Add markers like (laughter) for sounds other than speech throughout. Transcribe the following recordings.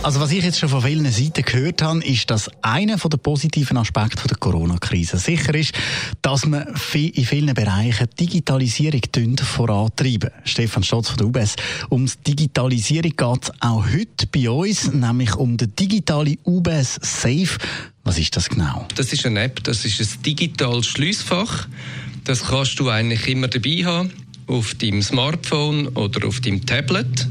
Also was ich jetzt schon von vielen Seiten gehört habe, ist, dass einer der positiven Aspekte der Corona-Krise sicher ist, dass man in vielen Bereichen Digitalisierung vorantreiben. Stefan Stotz von der UBS. Um die Digitalisierung geht es auch heute bei uns, nämlich um den digitale UBS Safe. Was ist das genau? Das ist eine App, das ist ein digitales Schließfach. Das kannst du eigentlich immer dabei haben, auf deinem Smartphone oder auf deinem Tablet.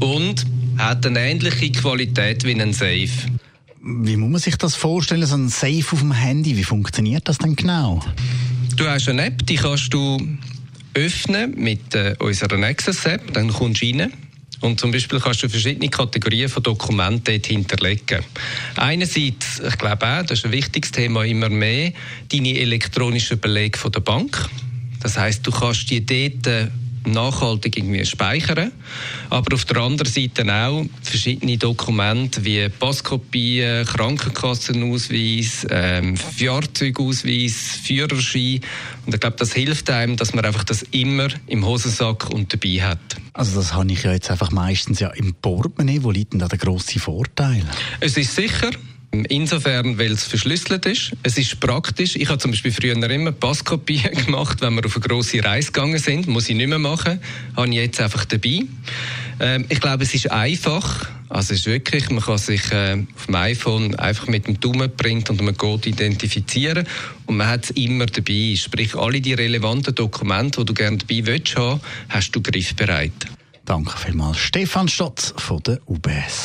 Und hat eine ähnliche Qualität wie ein Safe. Wie muss man sich das vorstellen, so ein Safe auf dem Handy? Wie funktioniert das denn genau? Du hast eine App, die kannst du öffnen mit äh, unserer Nexus App, dann kommst du rein. Und zum Beispiel kannst du verschiedene Kategorien von Dokumenten dort hinterlegen. Einerseits, ich glaube auch, das ist ein wichtiges Thema immer mehr, deine elektronischen Belege von der Bank. Das heißt, du kannst die dort nachhaltig irgendwie speichern. Aber auf der anderen Seite auch verschiedene Dokumente wie Passkopien, Krankenkassenausweis, ähm, Fahrzeugausweis, Führerschein. Und ich glaube, das hilft einem, dass man einfach das immer im Hosensack und dabei hat. Also das habe ich ja jetzt einfach meistens ja im Portemonnaie. Wo liegt denn da der grosse Vorteil? Es ist sicher. Insofern, weil es verschlüsselt ist. Es ist praktisch. Ich habe zum Beispiel früher immer Passkopien (laughs) gemacht, wenn wir auf eine grosse Reise gegangen sind. Muss ich nicht mehr machen. Habe ich jetzt einfach dabei. Ähm, ich glaube, es ist einfach. Also es ist wirklich, man kann sich äh, auf dem iPhone einfach mit dem Daumenprint und einem Code identifizieren und man hat es immer dabei. Sprich, alle die relevanten Dokumente, die du gerne dabei willst haben, hast du griffbereit. Danke vielmals. Stefan Stotz von der UBS.